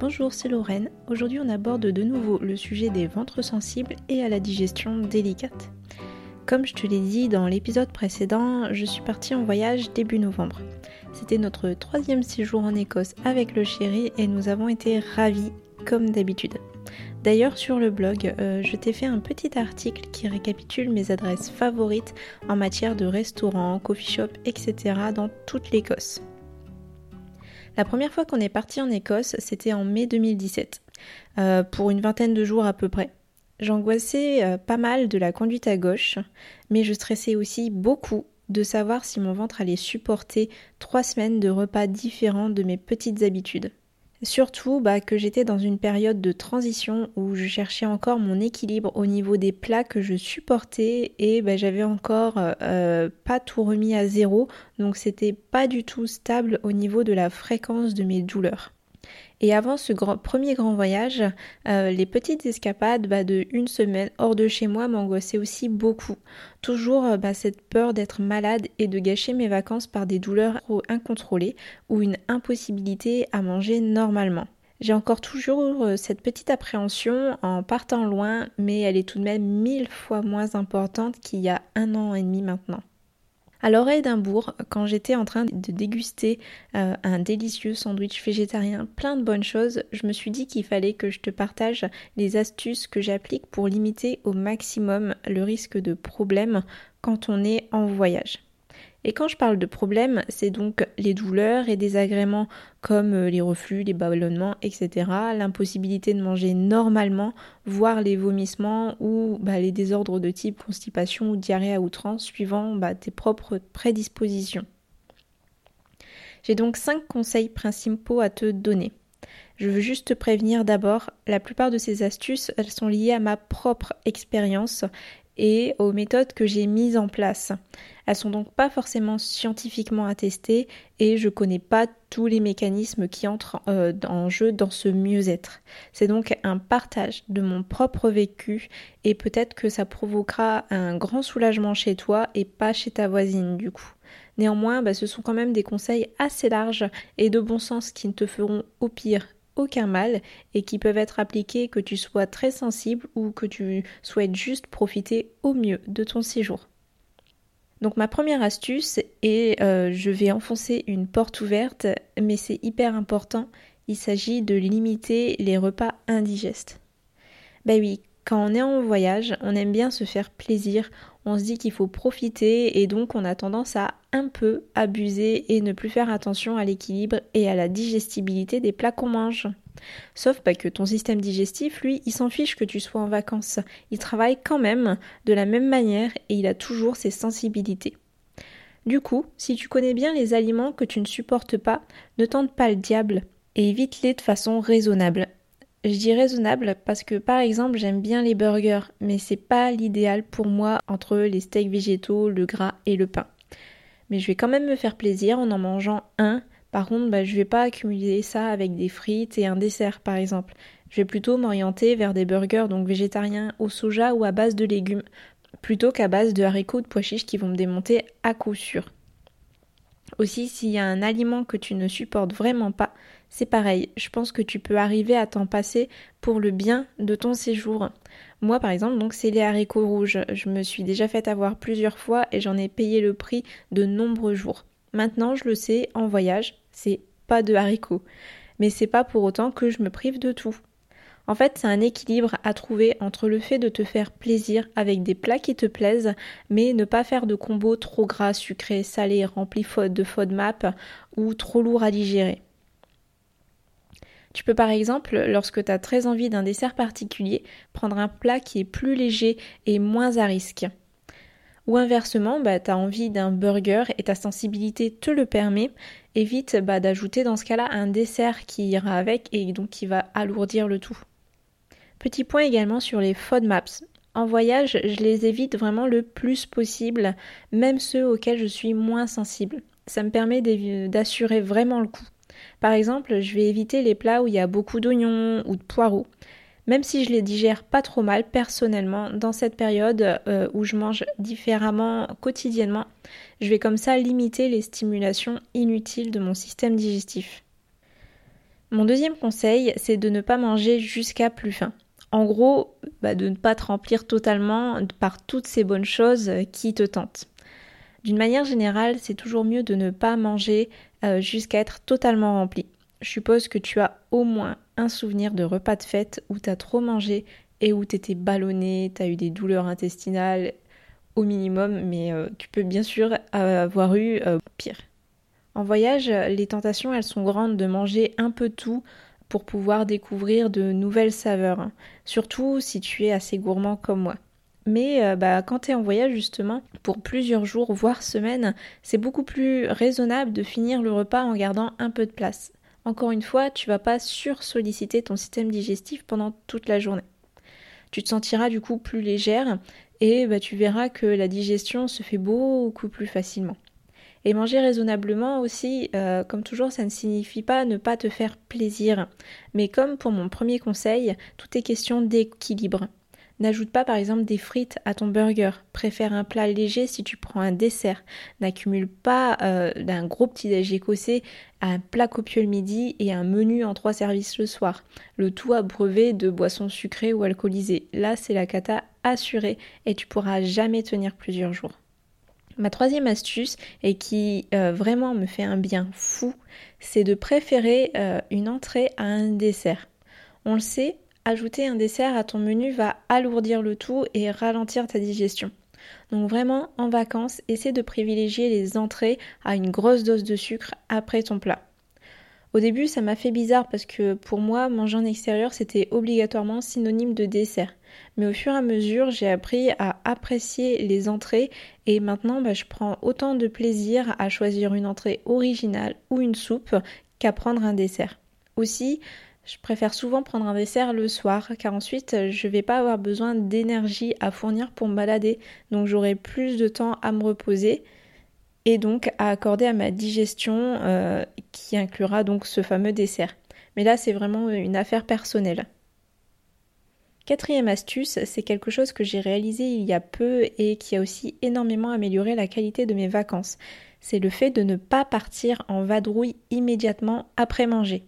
Bonjour, c'est Lorraine. Aujourd'hui, on aborde de nouveau le sujet des ventres sensibles et à la digestion délicate. Comme je te l'ai dit dans l'épisode précédent, je suis partie en voyage début novembre. C'était notre troisième séjour en Écosse avec le chéri et nous avons été ravis comme d'habitude. D'ailleurs, sur le blog, euh, je t'ai fait un petit article qui récapitule mes adresses favorites en matière de restaurants, coffee shop, etc. dans toute l'Écosse. La première fois qu'on est parti en Écosse, c'était en mai 2017, euh, pour une vingtaine de jours à peu près. J'angoissais euh, pas mal de la conduite à gauche, mais je stressais aussi beaucoup de savoir si mon ventre allait supporter trois semaines de repas différents de mes petites habitudes. Surtout bah, que j'étais dans une période de transition où je cherchais encore mon équilibre au niveau des plats que je supportais et bah, j'avais encore euh, pas tout remis à zéro donc c'était pas du tout stable au niveau de la fréquence de mes douleurs. Et avant ce premier grand voyage, euh, les petites escapades bah, de une semaine hors de chez moi m'angoissaient aussi beaucoup. Toujours euh, bah, cette peur d'être malade et de gâcher mes vacances par des douleurs incontrôlées ou une impossibilité à manger normalement. J'ai encore toujours euh, cette petite appréhension en partant loin, mais elle est tout de même mille fois moins importante qu'il y a un an et demi maintenant. À l'oreille d'Edimbourg, quand j'étais en train de déguster euh, un délicieux sandwich végétarien plein de bonnes choses, je me suis dit qu'il fallait que je te partage les astuces que j'applique pour limiter au maximum le risque de problème quand on est en voyage. Et quand je parle de problèmes, c'est donc les douleurs et désagréments comme euh, les reflux, les ballonnements, etc. L'impossibilité de manger normalement, voire les vomissements ou bah, les désordres de type constipation ou diarrhée à outrance suivant bah, tes propres prédispositions. J'ai donc 5 conseils principaux à te donner. Je veux juste te prévenir d'abord, la plupart de ces astuces, elles sont liées à ma propre expérience et aux méthodes que j'ai mises en place. Elles sont donc pas forcément scientifiquement attestées et je connais pas tous les mécanismes qui entrent euh, en jeu dans ce mieux-être. C'est donc un partage de mon propre vécu et peut-être que ça provoquera un grand soulagement chez toi et pas chez ta voisine du coup. Néanmoins, bah, ce sont quand même des conseils assez larges et de bon sens qui ne te feront au pire aucun mal et qui peuvent être appliqués que tu sois très sensible ou que tu souhaites juste profiter au mieux de ton séjour. Donc ma première astuce est, euh, je vais enfoncer une porte ouverte, mais c'est hyper important, il s'agit de limiter les repas indigestes. Ben oui, quand on est en voyage, on aime bien se faire plaisir, on se dit qu'il faut profiter et donc on a tendance à un peu abuser et ne plus faire attention à l'équilibre et à la digestibilité des plats qu'on mange. Sauf pas que ton système digestif, lui, il s'en fiche que tu sois en vacances. Il travaille quand même de la même manière et il a toujours ses sensibilités. Du coup, si tu connais bien les aliments que tu ne supportes pas, ne tente pas le diable et évite-les de façon raisonnable. Je dis raisonnable parce que par exemple j'aime bien les burgers, mais c'est pas l'idéal pour moi entre les steaks végétaux, le gras et le pain. Mais je vais quand même me faire plaisir en en mangeant un. Par contre, bah, je vais pas accumuler ça avec des frites et un dessert par exemple. Je vais plutôt m'orienter vers des burgers donc végétariens au soja ou à base de légumes, plutôt qu'à base de haricots ou de pois chiches qui vont me démonter à coup sûr. Aussi, s'il y a un aliment que tu ne supportes vraiment pas, c'est pareil. Je pense que tu peux arriver à t'en passer pour le bien de ton séjour. Moi, par exemple, donc c'est les haricots rouges. Je me suis déjà fait avoir plusieurs fois et j'en ai payé le prix de nombreux jours. Maintenant, je le sais, en voyage, c'est pas de haricots. Mais c'est pas pour autant que je me prive de tout. En fait, c'est un équilibre à trouver entre le fait de te faire plaisir avec des plats qui te plaisent, mais ne pas faire de combos trop gras, sucrés, salés, remplis de FODMAP ou trop lourds à digérer. Tu peux par exemple, lorsque tu as très envie d'un dessert particulier, prendre un plat qui est plus léger et moins à risque. Ou inversement, bah, tu as envie d'un burger et ta sensibilité te le permet, évite bah, d'ajouter dans ce cas-là un dessert qui ira avec et donc qui va alourdir le tout. Petit point également sur les FODMAPs. En voyage, je les évite vraiment le plus possible, même ceux auxquels je suis moins sensible. Ça me permet d'assurer vraiment le coup. Par exemple, je vais éviter les plats où il y a beaucoup d'oignons ou de poireaux. Même si je les digère pas trop mal personnellement dans cette période euh, où je mange différemment quotidiennement, je vais comme ça limiter les stimulations inutiles de mon système digestif. Mon deuxième conseil, c'est de ne pas manger jusqu'à plus faim. En gros, bah, de ne pas te remplir totalement par toutes ces bonnes choses qui te tentent. D'une manière générale, c'est toujours mieux de ne pas manger euh, jusqu'à être totalement rempli. Je suppose que tu as au moins un souvenir de repas de fête où tu as trop mangé et où tu étais ballonné, tu as eu des douleurs intestinales au minimum, mais euh, tu peux bien sûr avoir eu euh, pire. En voyage, les tentations, elles sont grandes de manger un peu tout pour pouvoir découvrir de nouvelles saveurs, surtout si tu es assez gourmand comme moi. Mais euh, bah, quand tu es en voyage justement, pour plusieurs jours, voire semaines, c'est beaucoup plus raisonnable de finir le repas en gardant un peu de place. Encore une fois, tu vas pas sursolliciter ton système digestif pendant toute la journée. Tu te sentiras du coup plus légère et bah, tu verras que la digestion se fait beaucoup plus facilement. Et manger raisonnablement aussi, euh, comme toujours, ça ne signifie pas ne pas te faire plaisir. Mais comme pour mon premier conseil, tout est question d'équilibre. N'ajoute pas par exemple des frites à ton burger. Préfère un plat léger si tu prends un dessert. N'accumule pas euh, d'un gros petit déj écossais à un plat copieux le midi et un menu en trois services le soir. Le tout abreuvé de boissons sucrées ou alcoolisées. Là, c'est la cata assurée et tu pourras jamais tenir plusieurs jours. Ma troisième astuce, et qui euh, vraiment me fait un bien fou, c'est de préférer euh, une entrée à un dessert. On le sait, ajouter un dessert à ton menu va alourdir le tout et ralentir ta digestion. Donc vraiment, en vacances, essaie de privilégier les entrées à une grosse dose de sucre après ton plat. Au début, ça m'a fait bizarre parce que pour moi, manger en extérieur, c'était obligatoirement synonyme de dessert. Mais au fur et à mesure, j'ai appris à apprécier les entrées et maintenant, bah, je prends autant de plaisir à choisir une entrée originale ou une soupe qu'à prendre un dessert. Aussi, je préfère souvent prendre un dessert le soir car ensuite je vais pas avoir besoin d'énergie à fournir pour me balader donc j'aurai plus de temps à me reposer et donc à accorder à ma digestion euh, qui inclura donc ce fameux dessert. Mais là c'est vraiment une affaire personnelle. Quatrième astuce, c'est quelque chose que j'ai réalisé il y a peu et qui a aussi énormément amélioré la qualité de mes vacances. C'est le fait de ne pas partir en vadrouille immédiatement après manger.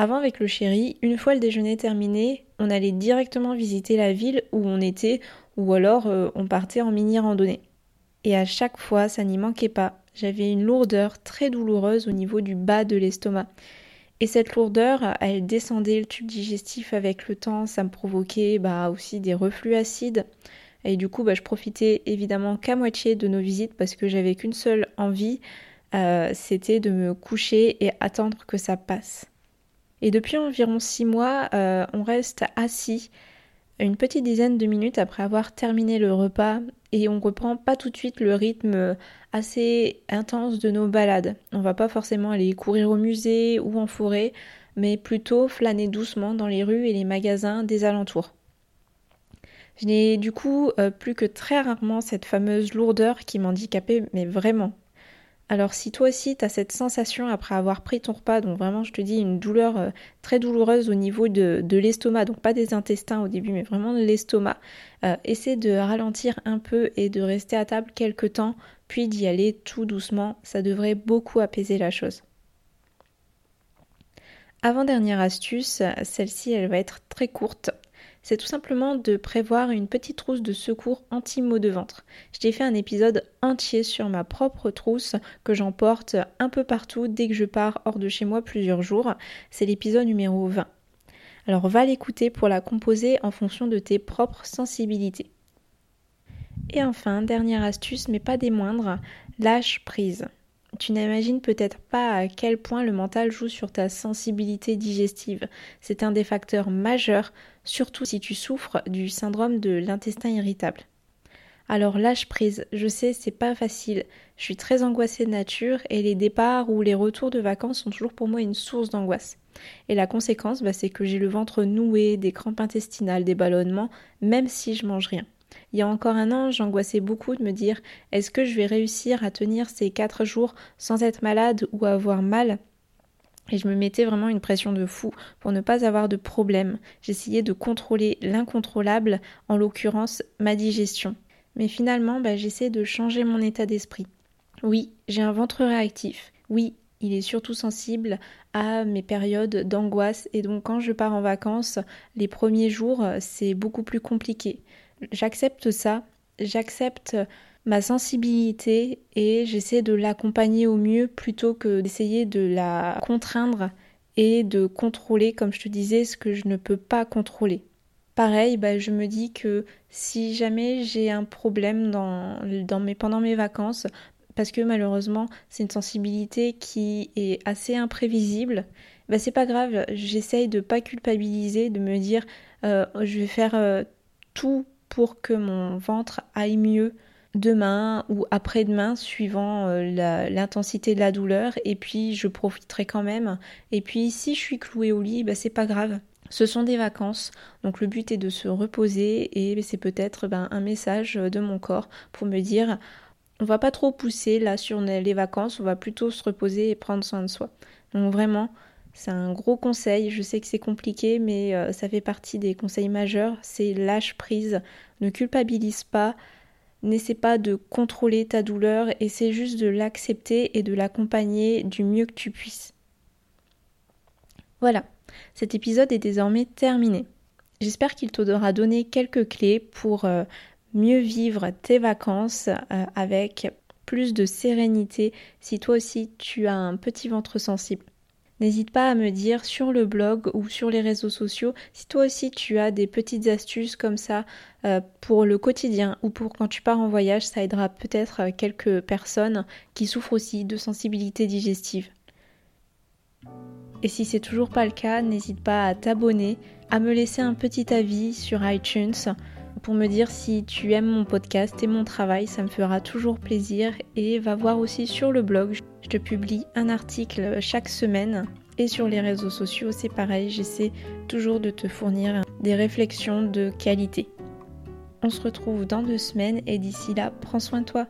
Avant, avec le chéri, une fois le déjeuner terminé, on allait directement visiter la ville où on était, ou alors euh, on partait en mini randonnée. Et à chaque fois, ça n'y manquait pas. J'avais une lourdeur très douloureuse au niveau du bas de l'estomac. Et cette lourdeur, elle descendait le tube digestif avec le temps, ça me provoquait bah, aussi des reflux acides. Et du coup, bah, je profitais évidemment qu'à moitié de nos visites parce que j'avais qu'une seule envie, euh, c'était de me coucher et attendre que ça passe. Et depuis environ six mois, euh, on reste assis une petite dizaine de minutes après avoir terminé le repas et on reprend pas tout de suite le rythme assez intense de nos balades. On va pas forcément aller courir au musée ou en forêt, mais plutôt flâner doucement dans les rues et les magasins des alentours. Je n'ai du coup euh, plus que très rarement cette fameuse lourdeur qui m'handicapait, mais vraiment. Alors si toi aussi tu as cette sensation après avoir pris ton repas, donc vraiment je te dis une douleur euh, très douloureuse au niveau de, l'estomac, donc pas des intestins au début mais vraiment de l'estomac, euh, essaie de ralentir un peu et de rester à table quelques temps, puis d'y aller tout doucement, ça devrait beaucoup apaiser la chose. Avant-dernière astuce, celle-ci elle va être très courte c'est tout simplement de prévoir une petite trousse de secours anti-maux de ventre. Je t'ai fait un épisode entier sur ma propre trousse que j'emporte un peu partout dès que je pars hors de chez moi plusieurs jours. C'est l'épisode numéro 20. Alors va l'écouter pour la composer en fonction de tes propres sensibilités. Et enfin, dernière astuce, mais pas des moindres, lâche prise. Tu n'imagines peut-être pas à quel point le mental joue sur ta sensibilité digestive. C'est un des facteurs majeurs, surtout si tu souffres du syndrome de l'intestin irritable. Alors lâche prise, je sais c'est pas facile, je suis très angoissée de nature et les départs ou les retours de vacances sont toujours pour moi une source d'angoisse. Et la conséquence, bah, c'est que j'ai le ventre noué, des crampes intestinales, des ballonnements, même si je mange rien. Il y a encore un an, j'angoissais beaucoup de me dire est-ce que je vais réussir à tenir ces quatre jours sans être malade ou avoir mal? Et je me mettais vraiment une pression de fou pour ne pas avoir de problème. J'essayais de contrôler l'incontrôlable, en l'occurrence ma digestion. Mais finalement, bah, j'essaie de changer mon état d'esprit. Oui, j'ai un ventre réactif. Oui, il est surtout sensible à mes périodes d'angoisse et donc quand je pars en vacances, les premiers jours, c'est beaucoup plus compliqué. J'accepte ça, j'accepte ma sensibilité et j'essaie de l'accompagner au mieux plutôt que d'essayer de la contraindre et de contrôler, comme je te disais, ce que je ne peux pas contrôler. Pareil, bah, je me dis que si jamais j'ai un problème dans, dans mes, pendant mes vacances, parce que malheureusement c'est une sensibilité qui est assez imprévisible, bah, c'est pas grave, j'essaye de pas culpabiliser, de me dire euh, je vais faire euh, tout pour que mon ventre aille mieux demain ou après-demain, suivant euh, l'intensité de la douleur, et puis je profiterai quand même. Et puis si je suis clouée au lit, bah, c'est pas grave. Ce sont des vacances, donc le but est de se reposer et c'est peut-être ben, un message de mon corps pour me dire on va pas trop pousser là sur les vacances, on va plutôt se reposer et prendre soin de soi. Donc vraiment, c'est un gros conseil. Je sais que c'est compliqué, mais euh, ça fait partie des conseils majeurs. C'est lâche prise, ne culpabilise pas, N'essaie pas de contrôler ta douleur, essaie juste de l'accepter et de l'accompagner du mieux que tu puisses. Voilà, cet épisode est désormais terminé. J'espère qu'il t'aura donné quelques clés pour euh, mieux vivre tes vacances euh, avec plus de sérénité si toi aussi tu as un petit ventre sensible. N'hésite pas à me dire sur le blog ou sur les réseaux sociaux si toi aussi tu as des petites astuces comme ça euh, pour le quotidien ou pour quand tu pars en voyage, ça aidera peut-être euh, quelques personnes qui souffrent aussi de sensibilité digestive. Et si c'est toujours pas le cas, n'hésite pas à t'abonner, à me laisser un petit avis sur iTunes pour me dire si tu aimes mon podcast et mon travail, ça me fera toujours plaisir et va voir aussi sur le blog, je te publie un article chaque semaine et sur les réseaux sociaux c'est pareil, j'essaie toujours de te fournir des réflexions de qualité. On se retrouve dans deux semaines et d'ici là, prends soin de toi.